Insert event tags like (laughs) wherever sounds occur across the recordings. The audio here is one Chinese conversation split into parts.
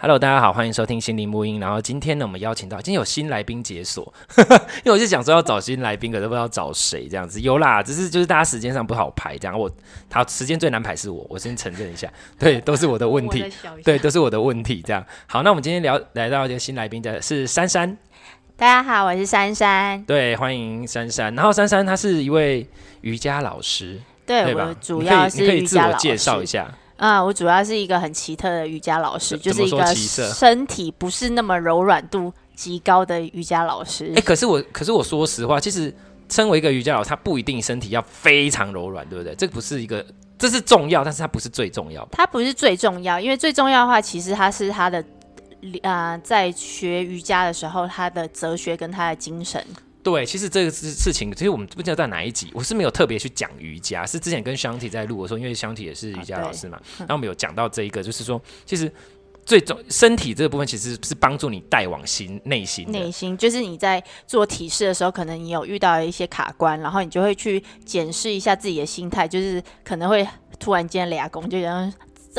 Hello，大家好，欢迎收听心灵沐音。然后今天呢，我们邀请到今天有新来宾解锁，(laughs) 因为我就想说要找新来宾，可是不知道找谁这样子。有啦，只是就是大家时间上不好排，这样我他时间最难排是我，我先承认一下，对，都是我的问题，(laughs) 对，都是我的问题。这样好，那我们今天聊来到一个新来宾的是珊珊，大家好，我是珊珊，对，欢迎珊珊。然后珊珊她是一位瑜伽老师，对，对吧？我主要你可以自我介绍一下。啊、嗯，我主要是一个很奇特的瑜伽老师，就是一个身体不是那么柔软度极高的瑜伽老师。哎、欸，可是我，可是我说实话，其实身为一个瑜伽老师，他不一定身体要非常柔软，对不对？这不是一个，这是重要，但是它不是最重要。它不是最重要，因为最重要的话，其实它是他的，啊、呃，在学瑜伽的时候，他的哲学跟他的精神。对，其实这个事事情，其实我们不知道在哪一集，我是没有特别去讲瑜伽，是之前跟 Shanti 在录，的时候因为 Shanti 也是瑜伽老师嘛，然后我们有讲到这一个，就是说，其实最重身体这个部分，其实是帮助你带往心内心，内心就是你在做体式的时候，可能你有遇到一些卡关，然后你就会去检视一下自己的心态，就是可能会突然间俩工，就像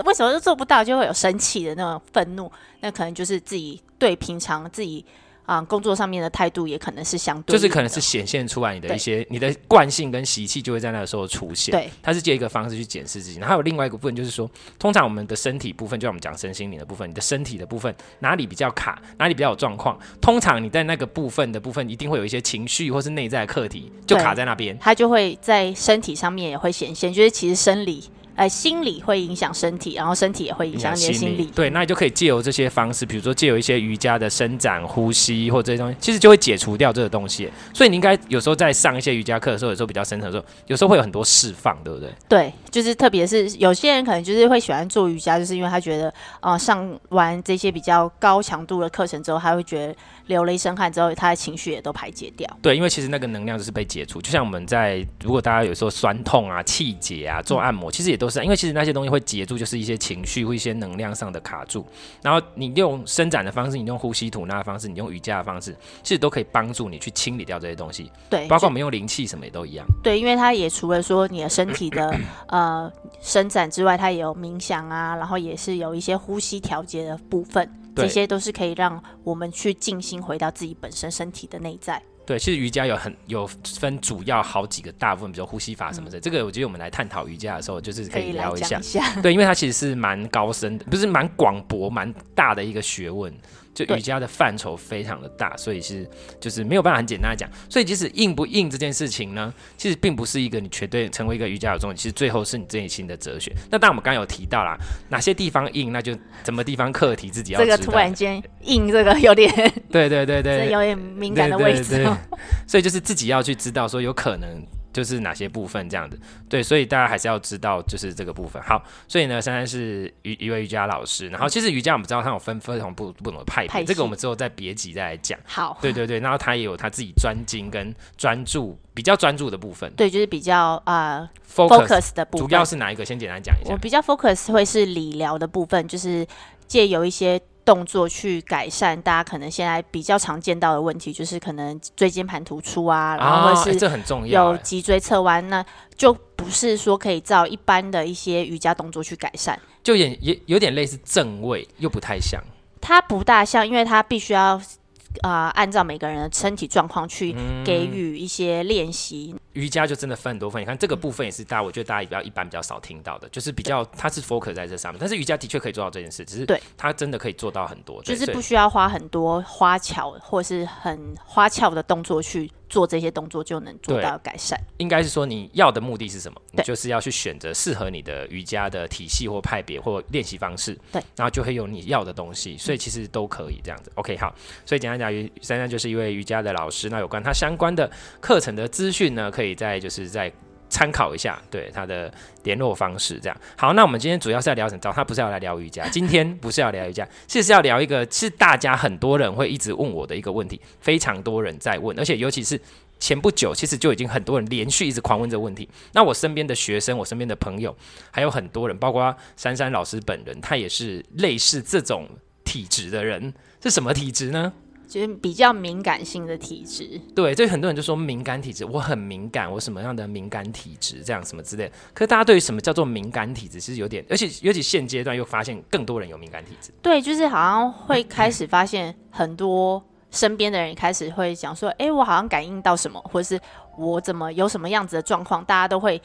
为什么都做不到，就会有生气的那种愤怒，那可能就是自己对平常自己。啊、嗯，工作上面的态度也可能是相对，就是可能是显现出来你的一些你的惯性跟习气就会在那个时候出现。对，它是借一个方式去检视自己。然后还有另外一个部分就是说，通常我们的身体部分，就像我们讲身心灵的部分，你的身体的部分哪里比较卡，哪里比较有状况，通常你在那个部分的部分一定会有一些情绪或是内在的课题就卡在那边，它就会在身体上面也会显现，就是其实生理。呃，心理会影响身体，然后身体也会影响你的心理。对，那你就可以借由这些方式，比如说借由一些瑜伽的伸展、呼吸或这些东西，其实就会解除掉这个东西。所以你应该有时候在上一些瑜伽课的时候，有时候比较深层的时候，有时候会有很多释放，对不对？对，就是特别是有些人可能就是会喜欢做瑜伽，就是因为他觉得，呃，上完这些比较高强度的课程之后，他会觉得流了一身汗之后，他的情绪也都排解掉。对，因为其实那个能量就是被解除。就像我们在如果大家有时候酸痛啊、气结啊、做按摩，嗯、其实也都是因为其实那些东西。会截住，就是一些情绪或一些能量上的卡住。然后你用伸展的方式，你用呼吸吐纳的方式，你用瑜伽的方式，其实都可以帮助你去清理掉这些东西。对，包括我们用灵气什么也都一样。对，因为它也除了说你的身体的 (clears throat) 呃伸展之外，它也有冥想啊，然后也是有一些呼吸调节的部分，这些都是可以让我们去静心回到自己本身身体的内在。对，其实瑜伽有很有分主要好几个大部分，比如说呼吸法什么的。嗯、这个我觉得我们来探讨瑜伽的时候，就是可以聊一下。一下对，因为它其实是蛮高深的，不是蛮广博、蛮大的一个学问。就瑜伽的范畴非常的大，所以是就是没有办法很简单的讲。所以即使硬不硬这件事情呢，其实并不是一个你绝对成为一个瑜伽有重点，其实最后是你内心的哲学。那当然我们刚刚有提到啦，哪些地方硬，那就什么地方课题自己要。这个突然间硬，这个有点对对对对，有点敏感的位置。对对对对所以就是自己要去知道说有可能。就是哪些部分这样子，对，所以大家还是要知道，就是这个部分。好，所以呢，珊珊是一一位瑜伽老师，然后其实瑜伽我们知道它有分不同不不同的派别，派这个我们之后再别集再来讲。好，对对对，然后他也有他自己专精跟专注，比较专注的部分。对，就是比较啊、呃、focus 的部分。主要是哪一个？先简单讲一下。我比较 focus 会是理疗的部分，就是借由一些。动作去改善大家可能现在比较常见到的问题，就是可能椎间盘突出啊，然后或是这很重要，有脊椎侧弯，那就不是说可以照一般的一些瑜伽动作去改善，就也也有点类似正位，又不太像。它不大像，因为它必须要啊、呃、按照每个人的身体状况去给予一些练习。嗯瑜伽就真的分很多份，你看这个部分也是大家，我觉得大家比较一般比较少听到的，就是比较它是 focus 在这上面，但是瑜伽的确可以做到这件事，只是对。它真的可以做到很多，就是不需要花很多花巧或是很花俏的动作去做这些动作就能做到改善。应该是说你要的目的是什么？你就是要去选择适合你的瑜伽的体系或派别或练习方式，对，然后就会有你要的东西，所以其实都可以这样子。OK，好，所以简单讲，珊珊就是一位瑜伽的老师，那有关他相关的课程的资讯呢，可以在就是再参考一下，对他的联络方式这样。好，那我们今天主要是要聊什么？找他不是要来聊瑜伽，今天不是要聊瑜伽，其实是要聊一个是大家很多人会一直问我的一个问题，非常多人在问，而且尤其是前不久其实就已经很多人连续一直狂问这个问题。那我身边的学生，我身边的朋友，还有很多人，包括珊珊老师本人，他也是类似这种体质的人。是什么体质呢？就是比较敏感性的体质。对，所以很多人就说敏感体质，我很敏感，我什么样的敏感体质，这样什么之类。可是大家对于什么叫做敏感体质，其实有点，而且尤其现阶段又发现更多人有敏感体质。对，就是好像会开始发现很多身边的人开始会讲说，哎、欸，我好像感应到什么，或者是我怎么有什么样子的状况，大家都会。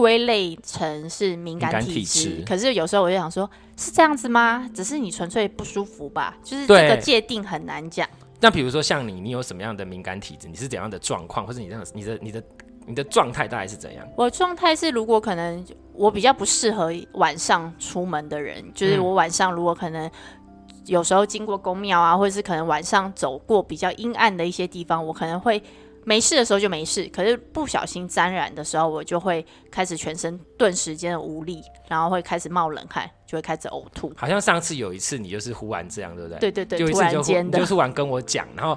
归类成是敏感体质，可是有时候我就想说，是这样子吗？只是你纯粹不舒服吧？就是这个界定很难讲。那比如说像你，你有什么样的敏感体质？你是怎样的状况，或者你这样，你的、你的、你的状态大概是怎样？我状态是，如果可能，我比较不适合晚上出门的人，就是我晚上如果可能有时候经过宫庙啊，或者是可能晚上走过比较阴暗的一些地方，我可能会。没事的时候就没事，可是不小心沾染的时候，我就会开始全身顿时间的无力，然后会开始冒冷汗，就会开始呕吐。好像上次有一次你就是忽然这样，对不对？对对对，就突然间的，就突然跟我讲，然后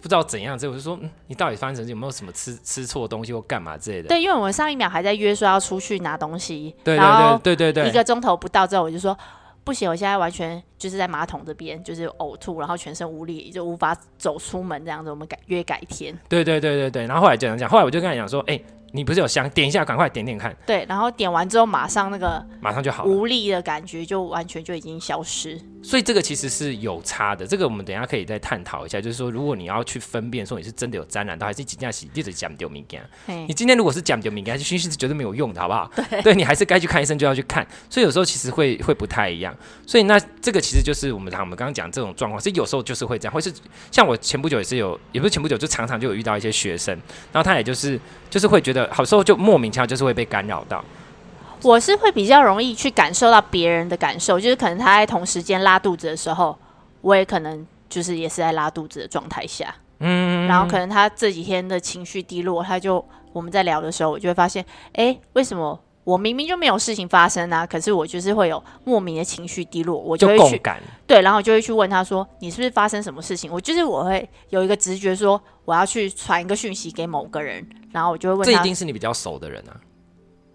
不知道怎样，之后我就说，嗯，你到底发生什么？有没有什么吃吃错东西或干嘛之类的？对，因为我们上一秒还在约说要出去拿东西，对对对对对对，一个钟头不到之后，我就说。不行，我现在完全就是在马桶这边，就是呕吐，然后全身无力，就无法走出门这样子。我们改约改天。对对对对对，然后后来就这样讲，后来我就跟他讲说，哎、你不是有香？点一下，赶快点点看。对，然后点完之后，马上那个马上就好，无力的感觉就完全就已经消失。所以这个其实是有差的，这个我们等一下可以再探讨一下。就是说，如果你要去分辨说你是真的有沾染到，还是几件洗，一直讲丢敏感。你今天如果是讲丢敏感，是讯息是绝对没有用的，好不好？对，(laughs) 对你还是该去看医生就要去看。所以有时候其实会会不太一样。所以那这个其实就是我们我们刚刚讲这种状况，所以有时候就是会这样，或是像我前不久也是有，也不是前不久，就常常就有遇到一些学生，然后他也就是。就是会觉得，好时候就莫名其妙，就是会被干扰到。我是会比较容易去感受到别人的感受，就是可能他在同时间拉肚子的时候，我也可能就是也是在拉肚子的状态下，嗯，然后可能他这几天的情绪低落，他就我们在聊的时候，我就会发现，哎，为什么我明明就没有事情发生啊？可是我就是会有莫名的情绪低落，我就会去对，然后我就会去问他说，你是不是发生什么事情？我就是我会有一个直觉说，我要去传一个讯息给某个人。然后我就会问他，这一定是你比较熟的人啊。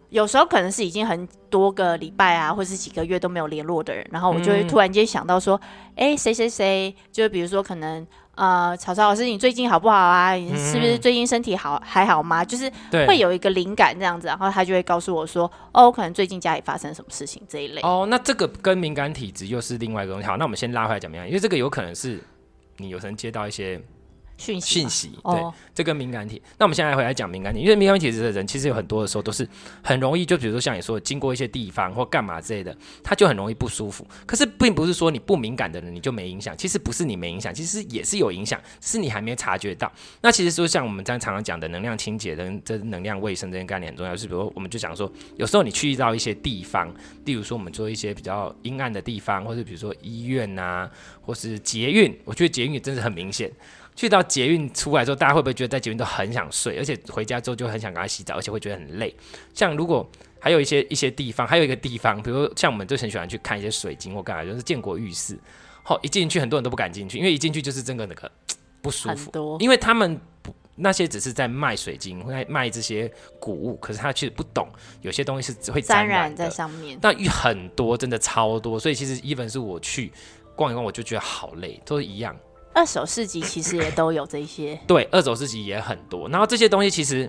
有时候可能是已经很多个礼拜啊，或是几个月都没有联络的人，然后我就会突然间想到说，哎、嗯，谁谁谁，就比如说可能呃，曹操老师，你最近好不好啊？你是不是最近身体好还好吗？就是会有一个灵感这样子，然后他就会告诉我说，哦，我可能最近家里发生什么事情这一类。哦，那这个跟敏感体质又是另外一个东西。好，那我们先拉回来怎么样？因为这个有可能是你有时候接到一些。讯息，讯息，对，哦、这个敏感体。那我们现在回来讲敏感体，因为敏感体质的人其实有很多的时候都是很容易，就比如说像你说，经过一些地方或干嘛之类的，他就很容易不舒服。可是并不是说你不敏感的人你就没影响，其实不是你没影响，其实也是有影响，是你还没察觉到。那其实说像我们常常讲的能量清洁跟这能量卫生这些概念很重要，就是比如我们就讲说，有时候你去到一些地方，例如说我们做一些比较阴暗的地方，或者比如说医院呐、啊，或是捷运，我觉得捷运真的很明显。去到捷运出来之后，大家会不会觉得在捷运都很想睡，而且回家之后就很想赶快洗澡，而且会觉得很累？像如果还有一些一些地方，还有一个地方，比如像我们就很喜欢去看一些水晶或干嘛，就是建国浴室。好，一进去很多人都不敢进去，因为一进去就是真的那个 (tsk) 不舒服。多因为他们那些只是在卖水晶，卖卖这些古物，可是他其实不懂，有些东西是只会沾染在上面。但浴很多，真的超多，所以其实 even 是我去逛一逛，我就觉得好累，都是一样。二手市集其实也都有这些，对，二手市集也很多。然后这些东西其实，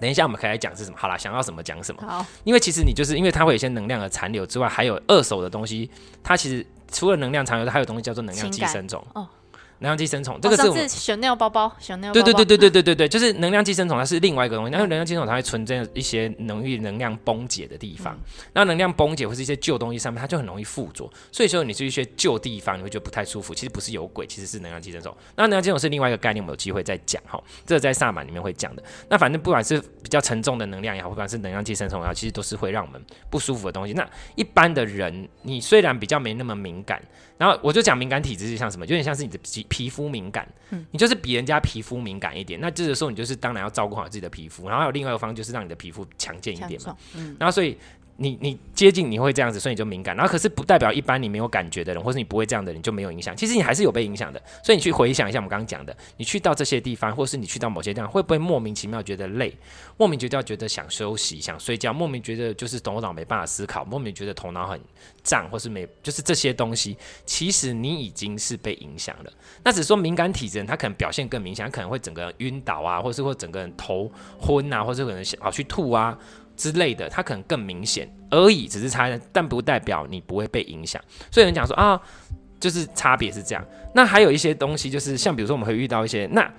等一下我们可以来讲是什么。好啦，想要什么讲什么。好，因为其实你就是因为它会有一些能量的残留之外，还有二手的东西，它其实除了能量残留，它还有东西叫做能量寄生虫。哦。能量寄生虫，这个是我们 Chanel 包包，Chanel 对对对对对对对对，就是能量寄生虫，它是另外一个东西。然后能量寄生虫它会存在一些容易能量崩解的地方，那、嗯、能量崩解或是一些旧东西上面，它就很容易附着。所以说你去一些旧地方，你会觉得不太舒服。其实不是有鬼，其实是能量寄生虫。那能量寄生虫是另外一个概念，我们有机会再讲哈。这个在萨满里面会讲的。那反正不管是比较沉重的能量也好，不管是能量寄生虫也好，其实都是会让我们不舒服的东西。那一般的人，你虽然比较没那么敏感。然后我就讲敏感体质是像什么，有点像是你的皮皮肤敏感，嗯，你就是比人家皮肤敏感一点。那这个时候你就是当然要照顾好自己的皮肤。然后还有另外一个方就是让你的皮肤强健一点嘛，嗯。然后所以你你接近你会这样子，所以你就敏感。然后可是不代表一般你没有感觉的人，或是你不会这样的人就没有影响。其实你还是有被影响的。所以你去回想一下我们刚刚讲的，你去到这些地方，或是你去到某些地方，会不会莫名其妙觉得累，莫名觉得觉得想休息、想睡觉，莫名觉得就是头脑没办法思考，莫名觉得头脑很胀，或是没就是这些东西，其实你已经是被影响了。那只是说敏感体质人，他可能表现更明显，他可能会整个人晕倒啊，或是会整个人头昏啊，或是可能想跑去吐啊。之类的，它可能更明显而已，只是差，但不代表你不会被影响。所以人讲说啊，就是差别是这样。那还有一些东西，就是像比如说我们会遇到一些，那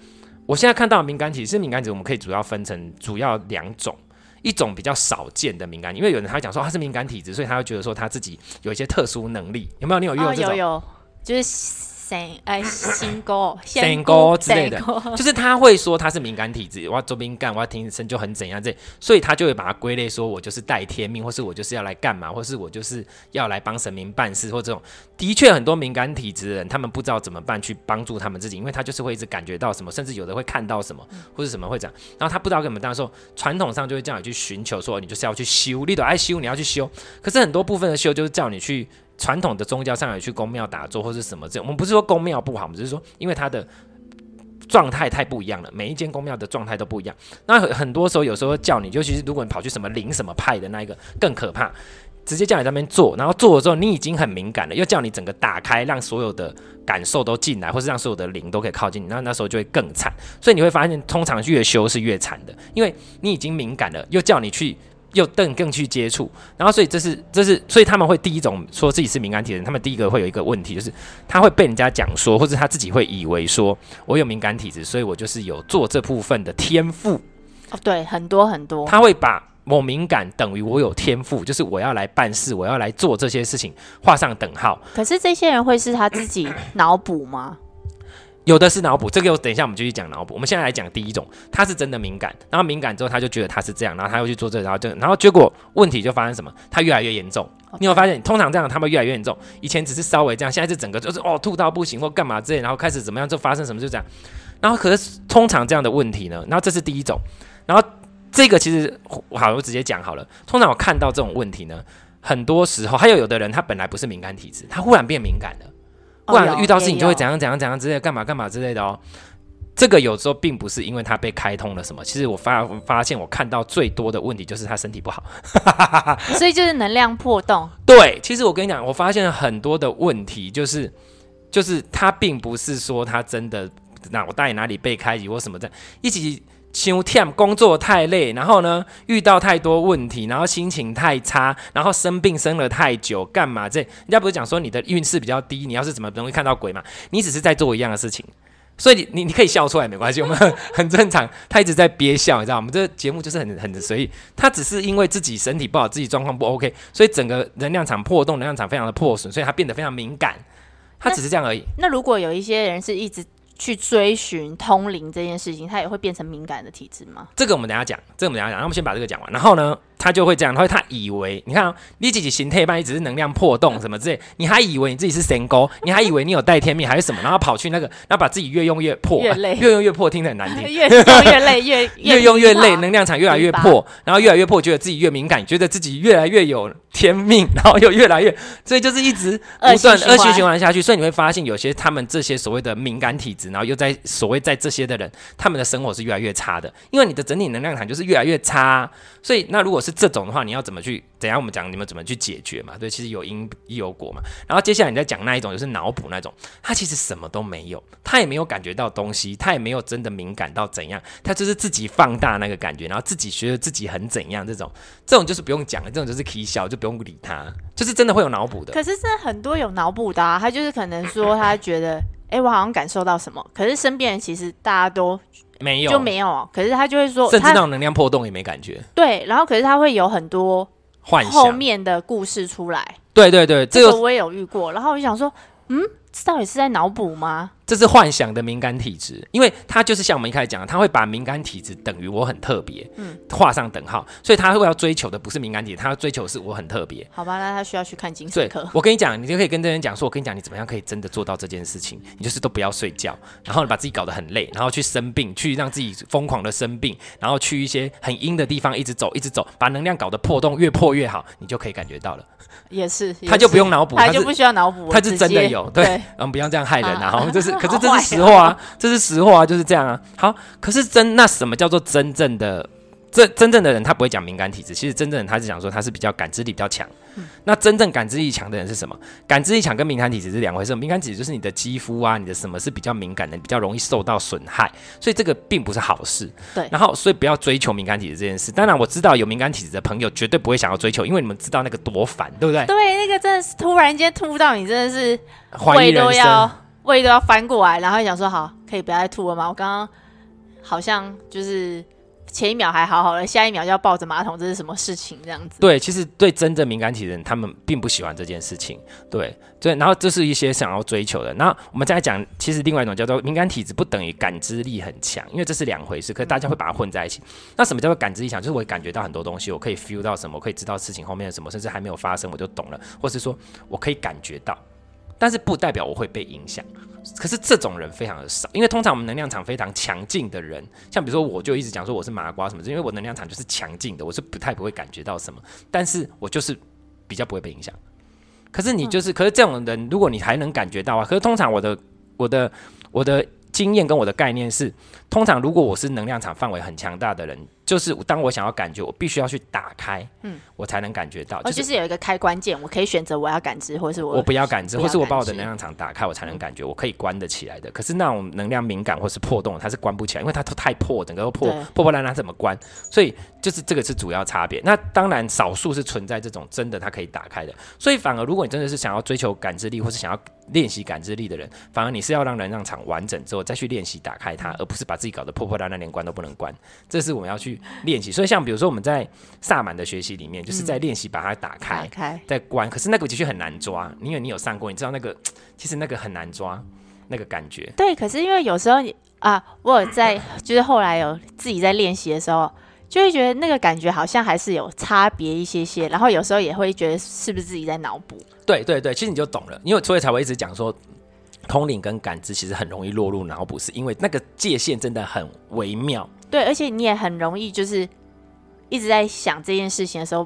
我现在看到敏感体质，敏感体质我们可以主要分成主要两种，一种比较少见的敏感，因为有人他讲说他是敏感体质，所以他会觉得说他自己有一些特殊能力，有没有？你有遇到这种？有有，就是。哎，仙姑、仙姑之类的，就是他会说他是敏感体质，我要做敏感，我要听声就很怎样这，所以他就会把它归类说，我就是带天命，或是我就是要来干嘛，或是我就是要来帮神明办事，或这种。的确，很多敏感体质的人，他们不知道怎么办去帮助他们自己，因为他就是会一直感觉到什么，甚至有的会看到什么，或是什么会这样，然后他不知道怎么办的时候，传统上就会叫你去寻求，说你就是要去修，你都爱修，你要去修。可是很多部分的修就是叫你去。传统的宗教上有去宫庙打坐或是什么这，我们不是说宫庙不好，我们只是说因为它的状态太不一样了，每一间宫庙的状态都不一样。那很多时候有时候叫你，尤其是如果你跑去什么灵什么派的那一个更可怕，直接叫你在那边做，然后做了之后你已经很敏感了，又叫你整个打开，让所有的感受都进来，或是让所有的灵都可以靠近你，那那时候就会更惨。所以你会发现，通常越修是越惨的，因为你已经敏感了，又叫你去。又更更去接触，然后所以这是这是所以他们会第一种说自己是敏感体的人，他们第一个会有一个问题，就是他会被人家讲说，或者他自己会以为说我有敏感体质，所以我就是有做这部分的天赋。哦，对，很多很多，他会把我敏感等于我有天赋，就是我要来办事，我要来做这些事情，画上等号。可是这些人会是他自己脑补吗？有的是脑补，这个我等一下我们就去讲脑补。我们现在来讲第一种，他是真的敏感，然后敏感之后他就觉得他是这样，然后他又去做这个，然后就然后结果问题就发生什么？他越来越严重。你有发现，通常这样他们越来越严重，以前只是稍微这样，现在是整个就是哦吐到不行或干嘛之类，然后开始怎么样就发生什么就这样。然后可是通常这样的问题呢，然后这是第一种，然后这个其实好，我直接讲好了。通常我看到这种问题呢，很多时候还有有的人他本来不是敏感体质，他忽然变敏感了。不然遇到事情就会怎样怎样怎样之类的，干嘛干嘛之类的哦。这个有时候并不是因为他被开通了什么，其实我发发现我看到最多的问题就是他身体不好，所以就是能量破洞。对，其实我跟你讲，我发现很多的问题就是就是他并不是说他真的脑袋哪里被开启或什么的，一起。休天工作太累，然后呢遇到太多问题，然后心情太差，然后生病生了太久，干嘛这？人家不是讲说你的运势比较低，你要是怎么容易看到鬼嘛？你只是在做一样的事情，所以你你你可以笑出来没关系，我们很，正常。他一直在憋笑，你知道吗？我们这节目就是很很随意。他只是因为自己身体不好，自己状况不 OK，所以整个能量场破洞，能量场非常的破损，所以他变得非常敏感。他只是这样而已。那如果有一些人是一直。去追寻通灵这件事情，他也会变成敏感的体质吗？这个我们等下讲，这个我们等下讲。那我们先把这个讲完，然后呢？他就会这样，他会他以为，你看、喔，你自己形态，万一只是能量破洞什么之类，你还以为你自己是神沟，你还以为你有带天命还是什么，然后跑去那个，然后把自己越用越破，越累，越用越破，听得很难听，(laughs) 越用越累，越 (laughs) 越用越累，能量场越来越破，然后越来越破，觉得自己越敏感，觉得自己越来越有天命，然后又越来越，所以就是一直不断恶性循环下去。所以你会发现，有些他们这些所谓的敏感体质，然后又在所谓在这些的人，他们的生活是越来越差的，因为你的整体能量场就是越来越差。所以那如果是这种的话，你要怎么去？等下我们讲你们怎么去解决嘛？对，其实有因亦有果嘛。然后接下来你再讲那一种，就是脑补那种，他其实什么都没有，他也没有感觉到东西，他也没有真的敏感到怎样，他就是自己放大那个感觉，然后自己觉得自己很怎样。这种这种就是不用讲了，这种就是可以笑，就不用理他，就是真的会有脑补的。可是这很多有脑补的啊，他就是可能说他觉得，哎、欸，我好像感受到什么，可是身边人其实大家都。没有，就没有。可是他就会说，甚至那种能量破洞也没感觉。对，然后可是他会有很多后面的故事出来。对对对，这个我也有遇过。然后我就想说，嗯，这到底是在脑补吗？这是幻想的敏感体质，因为他就是像我们一开始讲的，他会把敏感体质等于我很特别，嗯，画上等号，所以他会要追求的不是敏感体质，他要追求的是我很特别。好吧，那他需要去看精神科。我跟你讲，你就可以跟这人讲说，我跟你讲，你怎么样可以真的做到这件事情？你就是都不要睡觉，然后把自己搞得很累，然后去生病，去让自己疯狂的生病，然后去一些很阴的地方一直走，一直走，把能量搞得破洞越破越好，你就可以感觉到了。也是，也是他就不用脑补，他就不需要脑补，他是真的有。对，对嗯，不要这样害人啊！哈，(laughs) 这是，可是这是实话啊，这是实话啊，就是这样啊。好，可是真那什么叫做真正的？这真正的人他不会讲敏感体质，其实真正的人他是讲说他是比较感知力比较强。嗯、那真正感知力强的人是什么？感知力强跟敏感体质是两回事。敏感体质就是你的肌肤啊，你的什么是比较敏感的，比较容易受到损害，所以这个并不是好事。对。然后，所以不要追求敏感体质这件事。当然，我知道有敏感体质的朋友绝对不会想要追求，因为你们知道那个多烦，对不对？对，那个真的是突然间突到你，真的是胃都要胃都要翻过来，然后想说好，可以不要再吐了吗？我刚刚好像就是。前一秒还好好的，下一秒就要抱着马桶，这是什么事情？这样子。对，其实对真正敏感体的人，他们并不喜欢这件事情。对对，然后这是一些想要追求的。那我们再来讲，其实另外一种叫做敏感体质，不等于感知力很强，因为这是两回事。可是大家会把它混在一起。那什么叫做感知力强？就是我感觉到很多东西，我可以 feel 到什么，可以知道事情后面的什么，甚至还没有发生我就懂了，或是说我可以感觉到，但是不代表我会被影响。可是这种人非常的少，因为通常我们能量场非常强劲的人，像比如说我就一直讲说我是麻瓜什么，因为我能量场就是强劲的，我是不太不会感觉到什么，但是我就是比较不会被影响。可是你就是，可是这种人，如果你还能感觉到啊，可是通常我的我的我的经验跟我的概念是，通常如果我是能量场范围很强大的人。就是当我想要感觉，我必须要去打开，嗯，我才能感觉到。就是、哦，就是有一个开关键，我可以选择我要感知，或是我我不要感知，或是我把我的能量场打开，我才能感觉，我可以关得起来的。可是那种能量敏感或是破洞，它是关不起来，因为它都太破，整个都破破破烂烂，怎么关？所以就是这个是主要差别。那当然少数是存在这种真的它可以打开的。所以反而如果你真的是想要追求感知力，或是想要练习感知力的人，反而你是要让能量场完整之后再去练习打开它，而不是把自己搞得破破烂烂，连关都不能关。这是我们要去练习。所以像。比如说我们在萨满的学习里面，就是在练习把它打开、嗯、再关。可是那个的确很难抓，因为你有上过，你知道那个其实那个很难抓那个感觉。对，可是因为有时候你啊，我有在就是后来有自己在练习的时候，就会觉得那个感觉好像还是有差别一些些。然后有时候也会觉得是不是自己在脑补？对对对，其实你就懂了，因为所以才会一直讲说，通灵跟感知其实很容易落入脑补，是因为那个界限真的很微妙。对，而且你也很容易就是。一直在想这件事情的时候，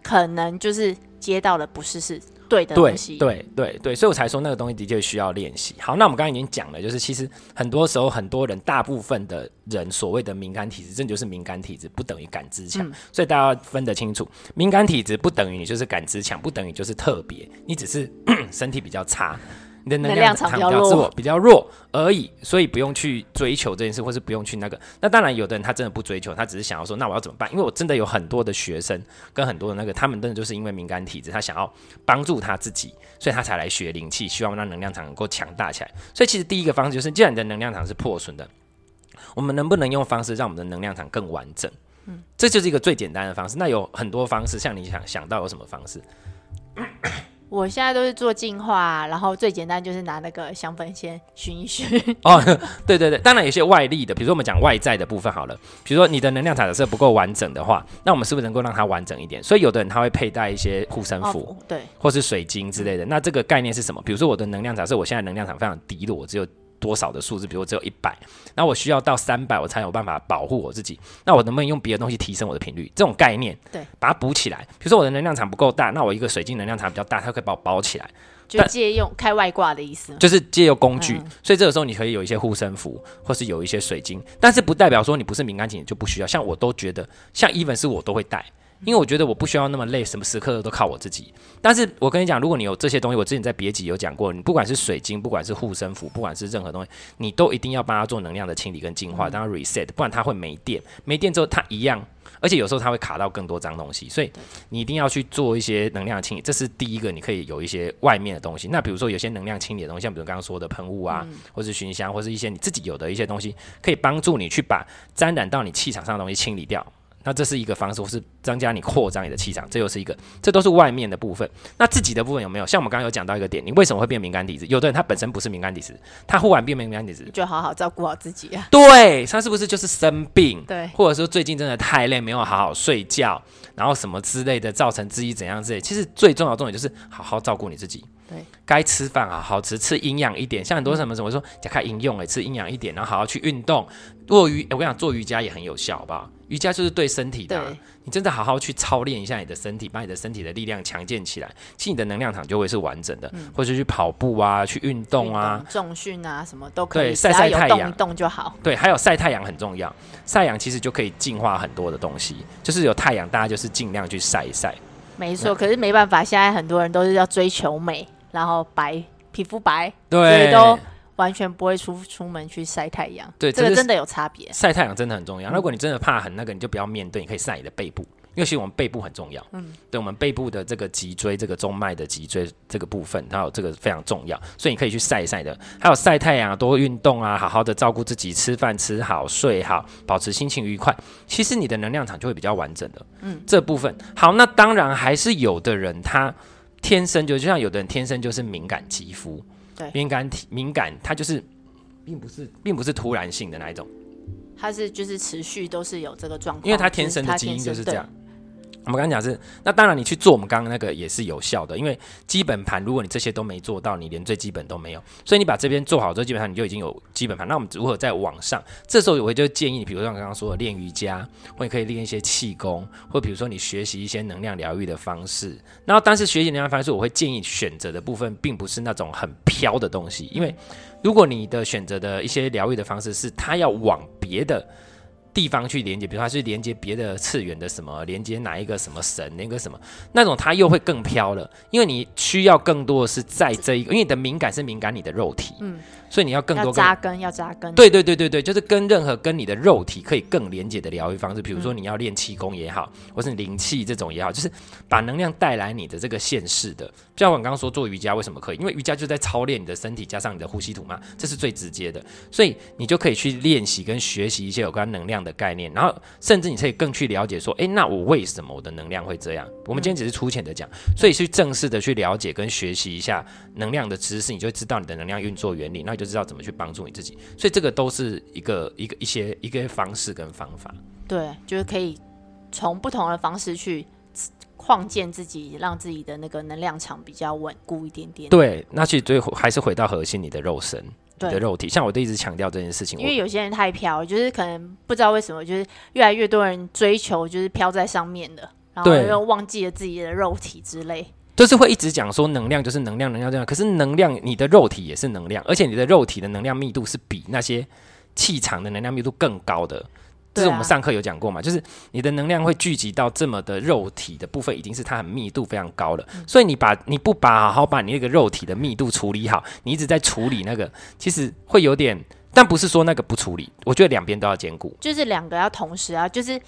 可能就是接到的不是是对的东西。对对对对，所以我才说那个东西的确需要练习。好，那我们刚刚已经讲了，就是其实很多时候很多人，大部分的人所谓的敏感体质，这就是敏感体质不等于感知强。嗯。所以大家要分得清楚，敏感体质不等于你就是感知强，不等于就是特别，你只是 (clears throat) 身体比较差。你的能量场比较弱，比较弱而已，所以不用去追求这件事，或是不用去那个。那当然，有的人他真的不追求，他只是想要说，那我要怎么办？因为我真的有很多的学生跟很多的那个，他们真的就是因为敏感体质，他想要帮助他自己，所以他才来学灵气，希望让能量场能够强大起来。所以其实第一个方式就是，既然你的能量场是破损的，我们能不能用方式让我们的能量场更完整？嗯，这就是一个最简单的方式。那有很多方式，像你想想到有什么方式？我现在都是做净化，然后最简单就是拿那个香氛先熏一熏。(laughs) 哦，对对对，当然有些外力的，比如说我们讲外在的部分好了，比如说你的能量场是不够完整的话，那我们是不是能够让它完整一点？所以有的人他会佩戴一些护身符，哦，对，或是水晶之类的。那这个概念是什么？比如说我的能量场是我现在能量场非常低落，我只有。多少的数字？比如我只有一百，那我需要到三百，我才有办法保护我自己。那我能不能用别的东西提升我的频率？这种概念，对，把它补起来。比如说我的能量场不够大，那我一个水晶能量场比较大，它可以把我包起来。就借用开外挂的意思，就是借用工具。嗯、所以这个时候你可以有一些护身符，或是有一些水晶，但是不代表说你不是敏感体就不需要。像我都觉得，像 even 是我都会带。因为我觉得我不需要那么累，什么时刻都靠我自己。但是我跟你讲，如果你有这些东西，我之前在别集有讲过，你不管是水晶，不管是护身符，不管是任何东西，你都一定要帮他做能量的清理跟净化，让他 reset，不然他会没电。没电之后，他一样，而且有时候它会卡到更多脏东西，所以你一定要去做一些能量的清理。这是第一个，你可以有一些外面的东西。那比如说有些能量清理的东西，像比如刚刚说的喷雾啊，或是熏香，或是一些你自己有的一些东西，可以帮助你去把沾染到你气场上的东西清理掉。那这是一个方式，或是增加你扩张你的气场，这又是一个，这都是外面的部分。那自己的部分有没有？像我们刚刚有讲到一个点，你为什么会变敏感体质？有的人他本身不是敏感体质，他忽然变敏感体质，就好好照顾好自己啊。对，他是不是就是生病？对，或者说最近真的太累，没有好好睡觉，然后什么之类的，造成自己怎样之类。其实最重要的重点就是好好照顾你自己。对，该吃饭啊，好吃，吃营养一点。像很多什么什么说，加开营用诶，吃营养一点，然后好好去运动。做瑜，我跟你讲，做瑜伽也很有效，好不好？瑜伽就是对身体的、啊，你真的好好去操练一下你的身体，把你的身体的力量强健起来，其实你的能量场就会是完整的。嗯、或者去跑步啊，去运动啊，重训啊，什么都可以。对，晒晒太阳，动一动就好。对，还有晒太阳很重要，晒阳其实就可以净化很多的东西。就是有太阳，大家就是尽量去晒一晒。没错，可是没办法，现在很多人都是要追求美。然后白皮肤白，对，所以都完全不会出出门去晒太阳。对，这个真的有差别。晒太阳真的很重要。嗯、如果你真的怕很那个，你就不要面对，你可以晒你的背部，因为其实我们背部很重要。嗯，对，我们背部的这个脊椎，这个中脉的脊椎这个部分，还有这个非常重要，所以你可以去晒一晒的。还有晒太阳，多运动啊，好好的照顾自己，吃饭吃好，睡好，保持心情愉快。其实你的能量场就会比较完整的。嗯，这部分好，那当然还是有的人他。天生就就像有的人天生就是敏感肌肤，对，敏感体敏感，它就是并不是并不是突然性的那一种，它是就是持续都是有这个状况，因为它天生的基因就是这样。我们刚刚讲是，那当然你去做我们刚刚那个也是有效的，因为基本盘如果你这些都没做到，你连最基本都没有，所以你把这边做好之后，基本上你就已经有基本盘。那我们如何在网上？这时候我就建议你，比如像刚刚说的练瑜伽，或你可以练一些气功，或比如说你学习一些能量疗愈的方式。然后，但是学习能量方式，我会建议选择的部分并不是那种很飘的东西，因为如果你的选择的一些疗愈的方式是它要往别的。地方去连接，比如说它是连接别的次元的什么，连接哪一个什么神，那个什么，那种它又会更飘了，因为你需要更多的是在这一个，因为你的敏感是敏感你的肉体，嗯。所以你要更多扎根，要扎根。对对对对对，就是跟任何跟你的肉体可以更连接的疗愈方式，比如说你要练气功也好，或是灵气这种也好，就是把能量带来你的这个现世的。就像我刚刚说做瑜伽为什么可以？因为瑜伽就在操练你的身体加上你的呼吸图嘛，这是最直接的。所以你就可以去练习跟学习一些有关能量的概念，然后甚至你可以更去了解说，诶，那我为什么我的能量会这样？我们今天只是粗浅的讲，所以去正式的去了解跟学习一下能量的知识，你就会知道你的能量运作原理，那你。就知道怎么去帮助你自己，所以这个都是一个一个一些一个方式跟方法。对，就是可以从不同的方式去创建自己，让自己的那个能量场比较稳固一点点。对，那其实最后还是回到核心，你的肉身，的肉体。像我都一直强调这件事情，因为有些人太飘，就是可能不知道为什么，就是越来越多人追求就是飘在上面的，然后又忘记了自己的肉体之类。就是会一直讲说能量就是能量，能量这样。可是能量，你的肉体也是能量，而且你的肉体的能量密度是比那些气场的能量密度更高的。这是我们上课有讲过嘛？就是你的能量会聚集到这么的肉体的部分，已经是它很密度非常高了。所以你把你不把好好把你那个肉体的密度处理好，你一直在处理那个，其实会有点。但不是说那个不处理，我觉得两边都要兼顾，就是两个要同时啊，就是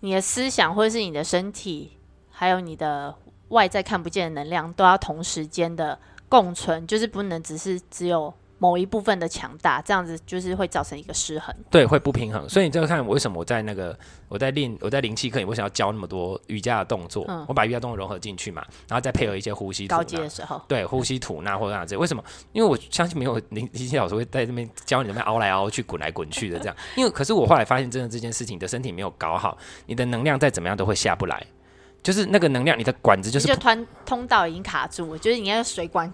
你的思想或者是你的身体，还有你的。外在看不见的能量都要同时间的共存，就是不能只是只有某一部分的强大，这样子就是会造成一个失衡，对，会不平衡。所以你这个看我为什么我在那个我在练我在灵气课，你为什么要教那么多瑜伽的动作？嗯、我把瑜伽动作融合进去嘛，然后再配合一些呼吸吐纳。高阶的时候，对，呼吸吐纳或者这样子。为什么？因为我相信没有灵灵气老师会在这边教你怎么凹来凹去、滚来滚去的这样。(laughs) 因为可是我后来发现，真的这件事情，你的身体没有搞好，你的能量再怎么样都会下不来。就是那个能量，你的管子就是就通通道已经卡住了，就是你那个水管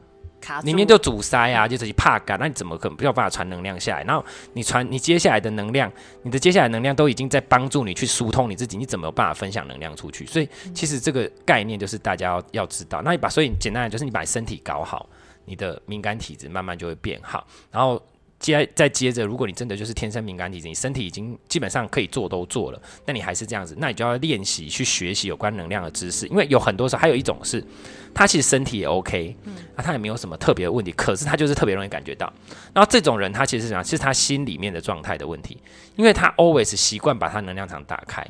里面就阻塞啊，就是怕干，那你怎么可能没有办法传能量下来？然后你传你接下来的能量，你的接下来能量都已经在帮助你去疏通你自己，你怎么有办法分享能量出去？所以其实这个概念就是大家要要知道。那你把所以简单的就是你把身体搞好，你的敏感体质慢慢就会变好，然后。接再接着，如果你真的就是天生敏感体质，你身体已经基本上可以做都做了，那你还是这样子，那你就要练习去学习有关能量的知识，因为有很多时候还有一种是，他其实身体也 OK，嗯，啊，他也没有什么特别的问题，可是他就是特别容易感觉到，然后这种人他其实是什么？是他心里面的状态的问题，因为他 always 习惯把他能量场打开，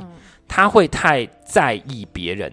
他会太在意别人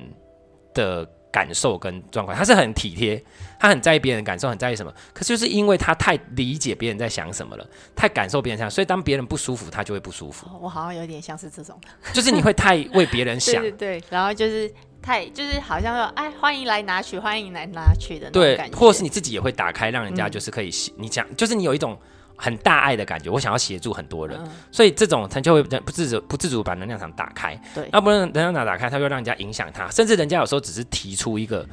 的感受跟状况，他是很体贴，他很在意别人的感受，很在意什么。可是就是因为他太理解别人在想什么了，太感受别人想，所以当别人不舒服，他就会不舒服。我好像有点像是这种的，就是你会太为别人想，对，对对，然后就是太就是好像说，哎，欢迎来拿取，欢迎来拿取的那种感觉，对，或者是你自己也会打开，让人家就是可以，嗯、你讲，就是你有一种。很大爱的感觉，我想要协助很多人，嗯、所以这种他就会不自主、不自主把能量场打开。对，要不然能量场打开，他就让人家影响他，甚至人家有时候只是提出一个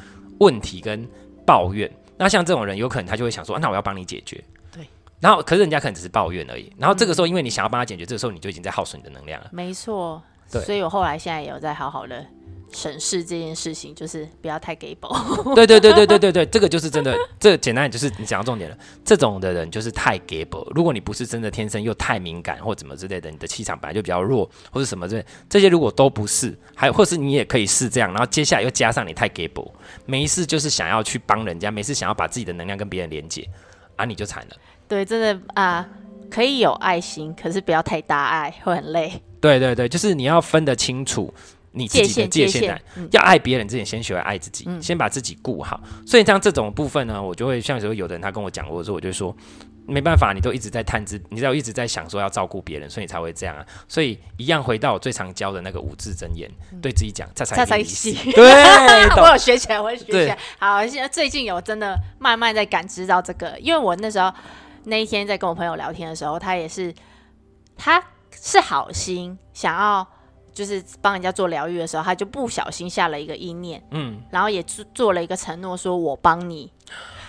问题跟抱怨。那像这种人，有可能他就会想说，啊、那我要帮你解决。对。然后，可是人家可能只是抱怨而已。然后这个时候，因为你想要帮他解决，嗯、这个时候你就已经在耗损你的能量了。没错。对。所以我后来现在也有在好好的。审视这件事情，就是不要太给宝。(laughs) 对对对对对对对，(laughs) 这个就是真的。这个、简单点就是你讲到重点了。这种的人就是太给宝。如果你不是真的天生又太敏感或怎么之类的，你的气场本来就比较弱，或者什么之类，这些如果都不是，还或是你也可以是这样，然后接下来又加上你太给宝，没事就是想要去帮人家，没事想要把自己的能量跟别人连接，啊，你就惨了。对，真的啊，可以有爱心，可是不要太大爱，会很累。对对对，就是你要分得清楚。你自己的界限来，要爱别人之前，先学会爱自己，嗯、先把自己顾好。所以像这种部分呢，我就会像有有的人他跟我讲过的时候，我就说没办法，你都一直在探知，你都一直在想说要照顾别人，所以你才会这样啊。所以一样回到我最常教的那个五字真言，嗯、对自己讲，这才是我有学起来，我有学起来。好，现在最近有真的慢慢在感知到这个，因为我那时候那一天在跟我朋友聊天的时候，他也是，他是好心想要。就是帮人家做疗愈的时候，他就不小心下了一个意念，嗯，然后也做做了一个承诺，说我帮你。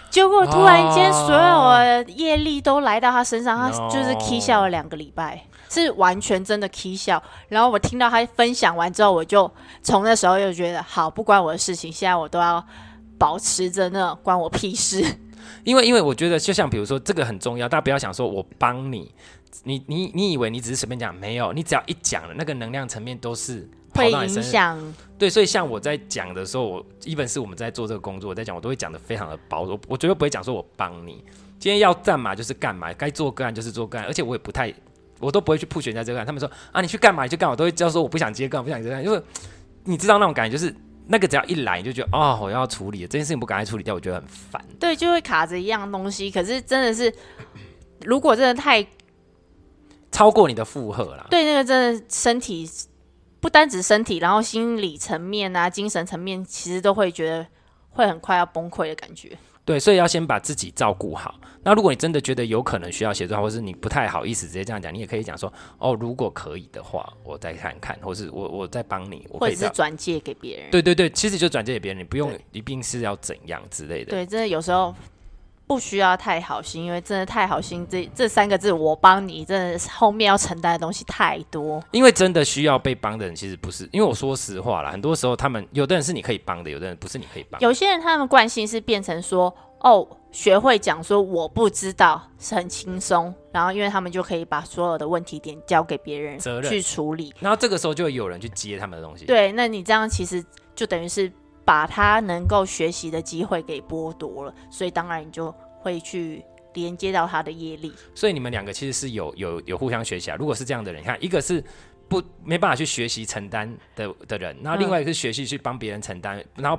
结果突然间，所有的业力都来到他身上，他就是 K 笑了两个礼拜，是完全真的 K 笑。然后我听到他分享完之后，我就从那时候又觉得，好，不关我的事情，现在我都要保持着那关我屁事。(laughs) 因为，因为我觉得，就像比如说，这个很重要，大家不要想说我帮你。你你你以为你只是随便讲？没有，你只要一讲了，那个能量层面都是会影响。对，所以像我在讲的时候，我一本是我们在做这个工作，我在讲，我都会讲的非常的薄。我我绝对不会讲说我帮你，今天要干嘛就是干嘛，该做个案就是做个案，而且我也不太，我都不会去 push 人家这个案。他们说啊，你去干嘛你去干嘛，我都会叫说我不想接个案，不想接个案，因为你知道那种感觉，就是那个只要一来你就觉得哦，我要处理这件事情，不赶快处理掉，我觉得很烦。对，就会卡着一样东西。可是真的是，如果真的太。超过你的负荷啦，对，那个真的身体不单指身体，然后心理层面啊、精神层面，其实都会觉得会很快要崩溃的感觉。对，所以要先把自己照顾好。那如果你真的觉得有可能需要协助，或是你不太好意思直接这样讲，你也可以讲说：“哦，如果可以的话，我再看看，或是我我再帮你，我可以或者是转借给别人。”对对对，其实就转借给别人，你不用一定是要怎样之类的。对，真的有时候。不需要太好心，因为真的太好心，这这三个字我帮你，真的是后面要承担的东西太多。因为真的需要被帮的人，其实不是。因为我说实话啦，很多时候他们有的人是你可以帮的，有的人不是你可以帮。有些人他们惯性是变成说，哦，学会讲说我不知道是很轻松，然后因为他们就可以把所有的问题点交给别人责任去处理，然后这个时候就会有人去接他们的东西。对，那你这样其实就等于是把他能够学习的机会给剥夺了，所以当然你就。会去连接到他的业力，所以你们两个其实是有有有互相学习啊。如果是这样的人，你看一个是不没办法去学习承担的的人，然后另外一个是学习去帮别人承担，然后。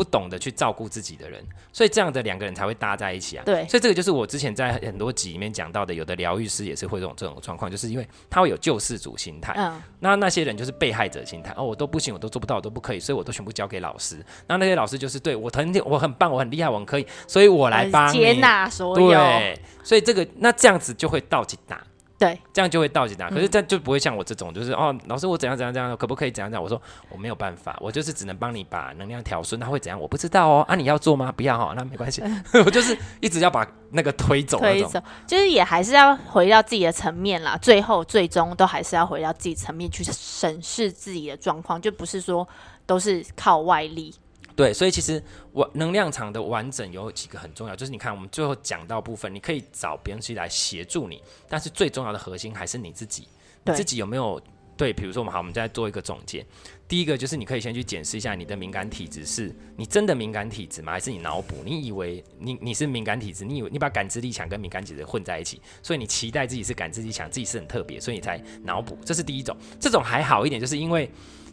不懂得去照顾自己的人，所以这样的两个人才会搭在一起啊。对，所以这个就是我之前在很多集里面讲到的，有的疗愈师也是会这种这种状况，就是因为他会有救世主心态。嗯，那那些人就是被害者心态。哦，我都不行，我都做不到，我都不可以，所以我都全部交给老师。那那些老师就是对我很我很棒，我很厉害，我很可以，所以我来帮你接纳所有。对，所以这个那这样子就会倒进大。对，这样就会倒进来。可是这就不会像我这种，就是、嗯、哦，老师我怎样怎样怎样，可不可以怎样怎样？我说我没有办法，我就是只能帮你把能量调顺。他会怎样？我不知道哦。啊，你要做吗？不要哈、哦，那没关系。(laughs) (laughs) 我就是一直要把那个推走，推走，就是也还是要回到自己的层面啦。最后最终都还是要回到自己层面去审视自己的状况，就不是说都是靠外力。对，所以其实我能量场的完整有几个很重要，就是你看我们最后讲到部分，你可以找别人去来协助你，但是最重要的核心还是你自己，你自己有没有对？比如说我们好，我们再做一个总结。第一个就是你可以先去检视一下你的敏感体质，是你真的敏感体质吗？还是你脑补？你以为你你是敏感体质，你以为你把感知力强跟敏感体质混在一起，所以你期待自己是感知力强，自己是很特别，所以你才脑补。这是第一种，这种还好一点，就是因为。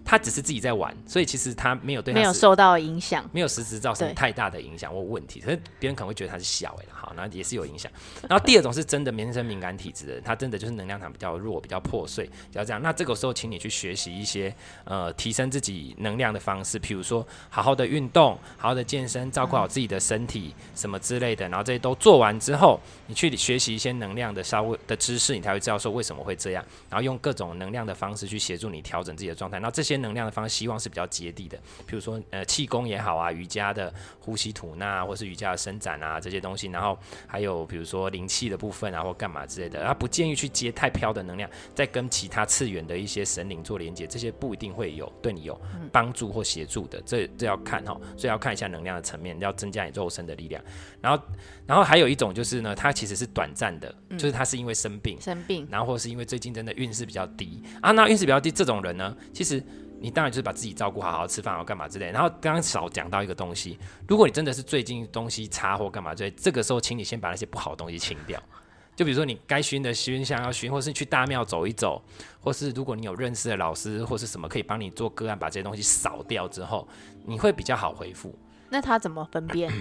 他只是自己在玩，所以其实他没有对他没有受到影响，没有实质造成太大的影响或问题。可是别人可能会觉得他是小哎，好，那也是有影响。(laughs) 然后第二种是真的天生敏感体质的人，他真的就是能量场比较弱、比较破碎，比较这样。那这个时候，请你去学习一些呃提升自己能量的方式，比如说好好的运动、好好的健身、照顾好自己的身体、嗯、什么之类的。然后这些都做完之后，你去学习一些能量的稍微的知识，你才会知道说为什么会这样。然后用各种能量的方式去协助你调整自己的状态。然后这些能量的方式，希望是比较接地的，比如说呃气功也好啊，瑜伽的呼吸吐纳，或是瑜伽的伸展啊这些东西，然后还有比如说灵气的部分啊，或干嘛之类的，他不建议去接太飘的能量，再跟其他次元的一些神灵做连接，这些不一定会有对你有帮助或协助的，这这要看哈，所以要看一下能量的层面，要增加你肉身的力量。然后然后还有一种就是呢，它其实是短暂的，就是他是因为生病生病，然后或是因为最近真的运势比较低啊，那运势比较低这种人呢，其实。你当然就是把自己照顾好，好好吃饭，好干嘛之类。然后刚刚少讲到一个东西，如果你真的是最近东西差或干嘛之类，这个时候请你先把那些不好的东西清掉。就比如说你该熏的熏香要熏，或是去大庙走一走，或是如果你有认识的老师或是什么可以帮你做个案，把这些东西扫掉之后，你会比较好回复。那他怎么分辨？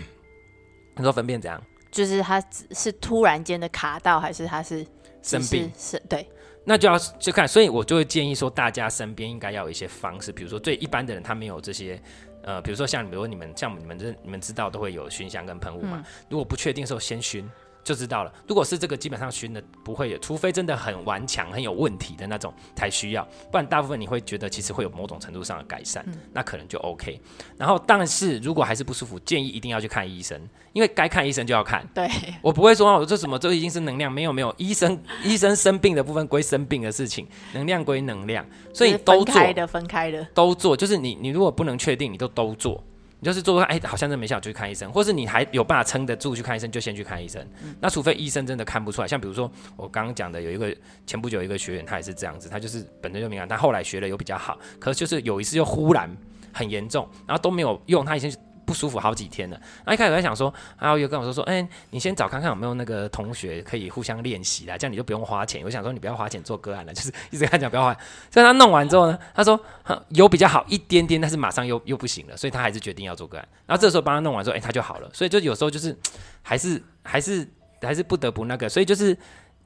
你说分辨怎样？就是他是突然间的卡到，还是他是生病？是对。那就要去看，所以我就会建议说，大家身边应该要有一些方式，比如说对一般的人，他没有这些，呃，比如说像，比如说你们像你们这你们知道都会有熏香跟喷雾嘛，嗯、如果不确定的时候先熏。就知道了。如果是这个，基本上熏的不会有，除非真的很顽强、很有问题的那种才需要，不然大部分你会觉得其实会有某种程度上的改善，嗯、那可能就 OK。然后，但是如果还是不舒服，建议一定要去看医生，因为该看医生就要看。对，我不会说我这什么，这已经是能量，没有没有，医生 (laughs) 医生生病的部分归生病的事情，能量归能量，所以都做。分开的，分开的，都做。就是你你如果不能确定，你都都做。你就是做，哎、欸，好像真没效，就去看医生，或是你还有办法撑得住去看医生，就先去看医生。嗯、那除非医生真的看不出来，像比如说我刚刚讲的，有一个前不久有一个学员，他也是这样子，他就是本身就敏感，他后来学了有比较好，可是就是有一次又忽然很严重，然后都没有用，他以前。不舒服好几天了，那一开始我在想说，然后又跟我说说，哎、你先找看看有没有那个同学可以互相练习啦，这样你就不用花钱。我想说你不要花钱做个案了，(laughs) 就是一直跟他讲不要花。所以他弄完之后呢，他说有比较好一点点，但是马上又又不行了，所以他还是决定要做个案。然后这时候帮他弄完之后，哎、他就好了。所以就有时候就是还是还是还是不得不那个，所以就是。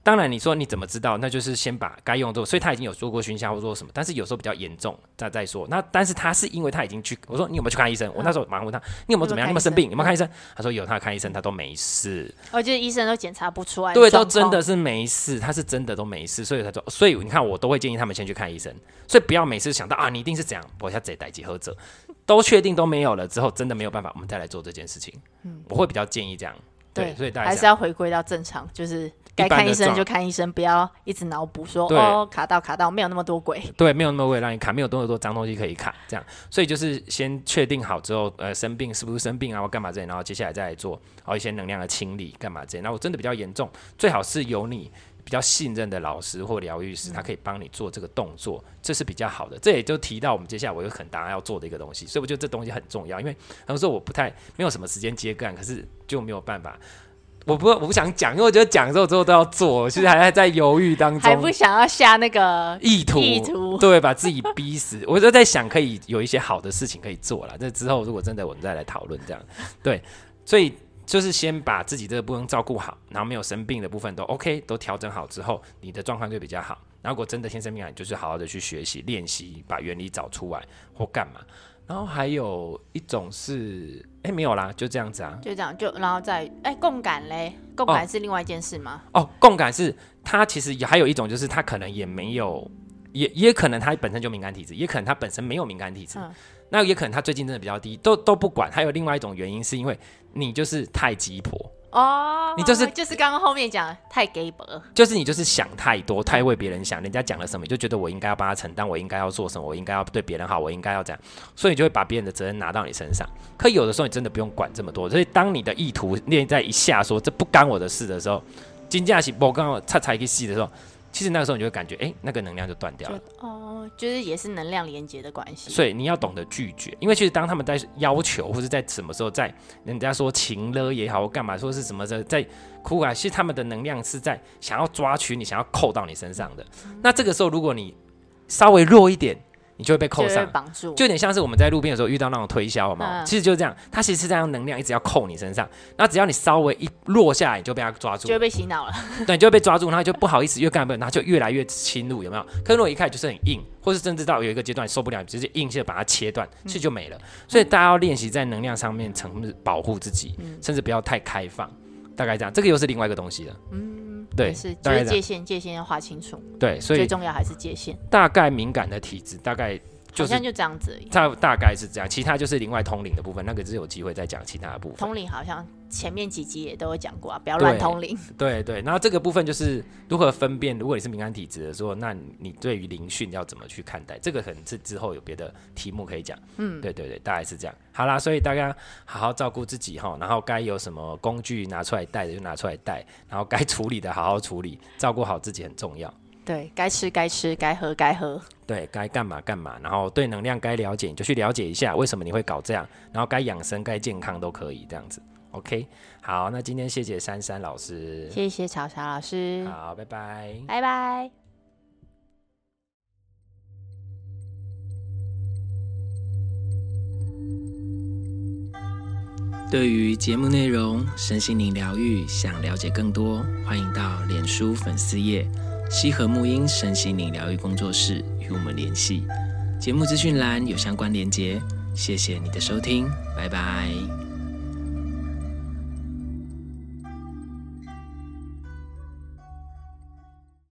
当然，你说你怎么知道？那就是先把该用的做，所以他已经有做过熏香或做什么，但是有时候比较严重，再再说。那但是他是因为他已经去，我说你有没有去看医生？我那时候马上问他，你有没有怎么样？你有没有生病？有没有看医生？他说有，他看医生，他都没事。哦，就是医生都检查不出来，对，都真的是没事，他是真的都没事，所以他说，所以你看，我都会建议他们先去看医生，所以不要每次想到啊，你一定是怎样，我要再逮几盒者，都确定都没有了之后，真的没有办法，我们再来做这件事情。嗯，我会比较建议这样。对，所以大家还是要回归到正常，就是该看医生就看医生，不要一直脑补说哦卡到卡到，没有那么多鬼。对，没有那么多鬼让你卡，没有那么多脏东西可以卡，这样。所以就是先确定好之后，呃，生病是不是生病啊，或干嘛之类，然后接下来再来做好一些能量的清理，干嘛之类。那我真的比较严重，最好是由你。比较信任的老师或疗愈师，他可以帮你做这个动作，这是比较好的。这也就提到我们接下来我有很大要做的一个东西，所以我觉得这东西很重要。因为很多时候我不太没有什么时间接干，可是就没有办法。我不我不想讲，因为我觉得讲之后之后都要做，(laughs) 其实还在犹豫当中，还不想要下那个意图，意图对，把自己逼死。(laughs) 我就在想，可以有一些好的事情可以做了。那之后如果真的我们再来讨论这样，(laughs) 对，所以。就是先把自己这个部分照顾好，然后没有生病的部分都 OK，都调整好之后，你的状况就比较好。然后如果真的天生敏感，就是好好的去学习练习，把原理找出来或干嘛。然后还有一种是，哎，没有啦，就这样子啊，就这样，就然后再哎共感嘞，共感是另外一件事吗？哦，哦，共感是他其实也还有一种，就是他可能也没有，也也可能他本身就敏感体质，也可能他本身没有敏感体质。嗯那也可能他最近真的比较低，都都不管。还有另外一种原因，是因为你就是太鸡婆哦，你就是就是刚刚后面讲太 gay 了，就是你就是想太多，太为别人想。人家讲了什么，你就觉得我应该要帮他承担，我应该要做什么，我应该要对别人好，我应该要这样，所以你就会把别人的责任拿到你身上。可有的时候你真的不用管这么多，所以当你的意图念在一下说这不干我的事的时候，金价是不刚刚擦擦一个戏的时候。其实那个时候你就会感觉，哎、欸，那个能量就断掉了。哦，就是也是能量连接的关系。所以你要懂得拒绝，因为其实当他们在要求或者在什么时候在人家说情了也好，或干嘛说是什么的在哭啊，其实他们的能量是在想要抓取你，想要扣到你身上的。嗯、那这个时候如果你稍微弱一点，你就会被扣上，绑住，就有点像是我们在路边的时候遇到那种推销嘛，嗯、其实就是这样，它其实是这样能量一直要扣你身上，那只要你稍微一落下来，你就被它抓住，就会被洗脑了，(laughs) 对，你就会被抓住，然后就不好意思越干不，然后就越来越侵入，有没有？可是如果一开始就是很硬，或是甚至到有一个阶段受不了，直接硬性的把它切断，其实就没了。嗯、所以大家要练习在能量上面，成保护自己，嗯、甚至不要太开放，大概这样。这个又是另外一个东西了，嗯。对，是就是界限，界限要划清楚。对，所以最重要还是界限。大概敏感的体质，大概。好像就这样子而已，大大概是这样，其他就是另外通灵的部分，那个是有机会再讲其他的部分。通灵好像前面几集也都有讲过啊，不要乱通灵。对对，然后这个部分就是如何分辨，如果你是敏感体质的时候，那你对于灵讯要怎么去看待？这个可能是之后有别的题目可以讲。嗯，对对对，大概是这样。好啦，所以大家好好照顾自己哈，然后该有什么工具拿出来带的就拿出来带，然后该处理的好好处理，照顾好自己很重要。对，该吃该吃，该喝该喝。对，该干嘛干嘛。然后对能量该了解，你就去了解一下为什么你会搞这样。然后该养生、该健康都可以这样子。OK，好，那今天谢谢珊珊老师，谢谢草草老师。好，拜拜，拜拜。对于节目内容、身心灵疗愈，想了解更多，欢迎到脸书粉丝页。西和沐音身心灵疗愈工作室与我们联系，节目资讯栏有相关连接。谢谢你的收听，拜拜。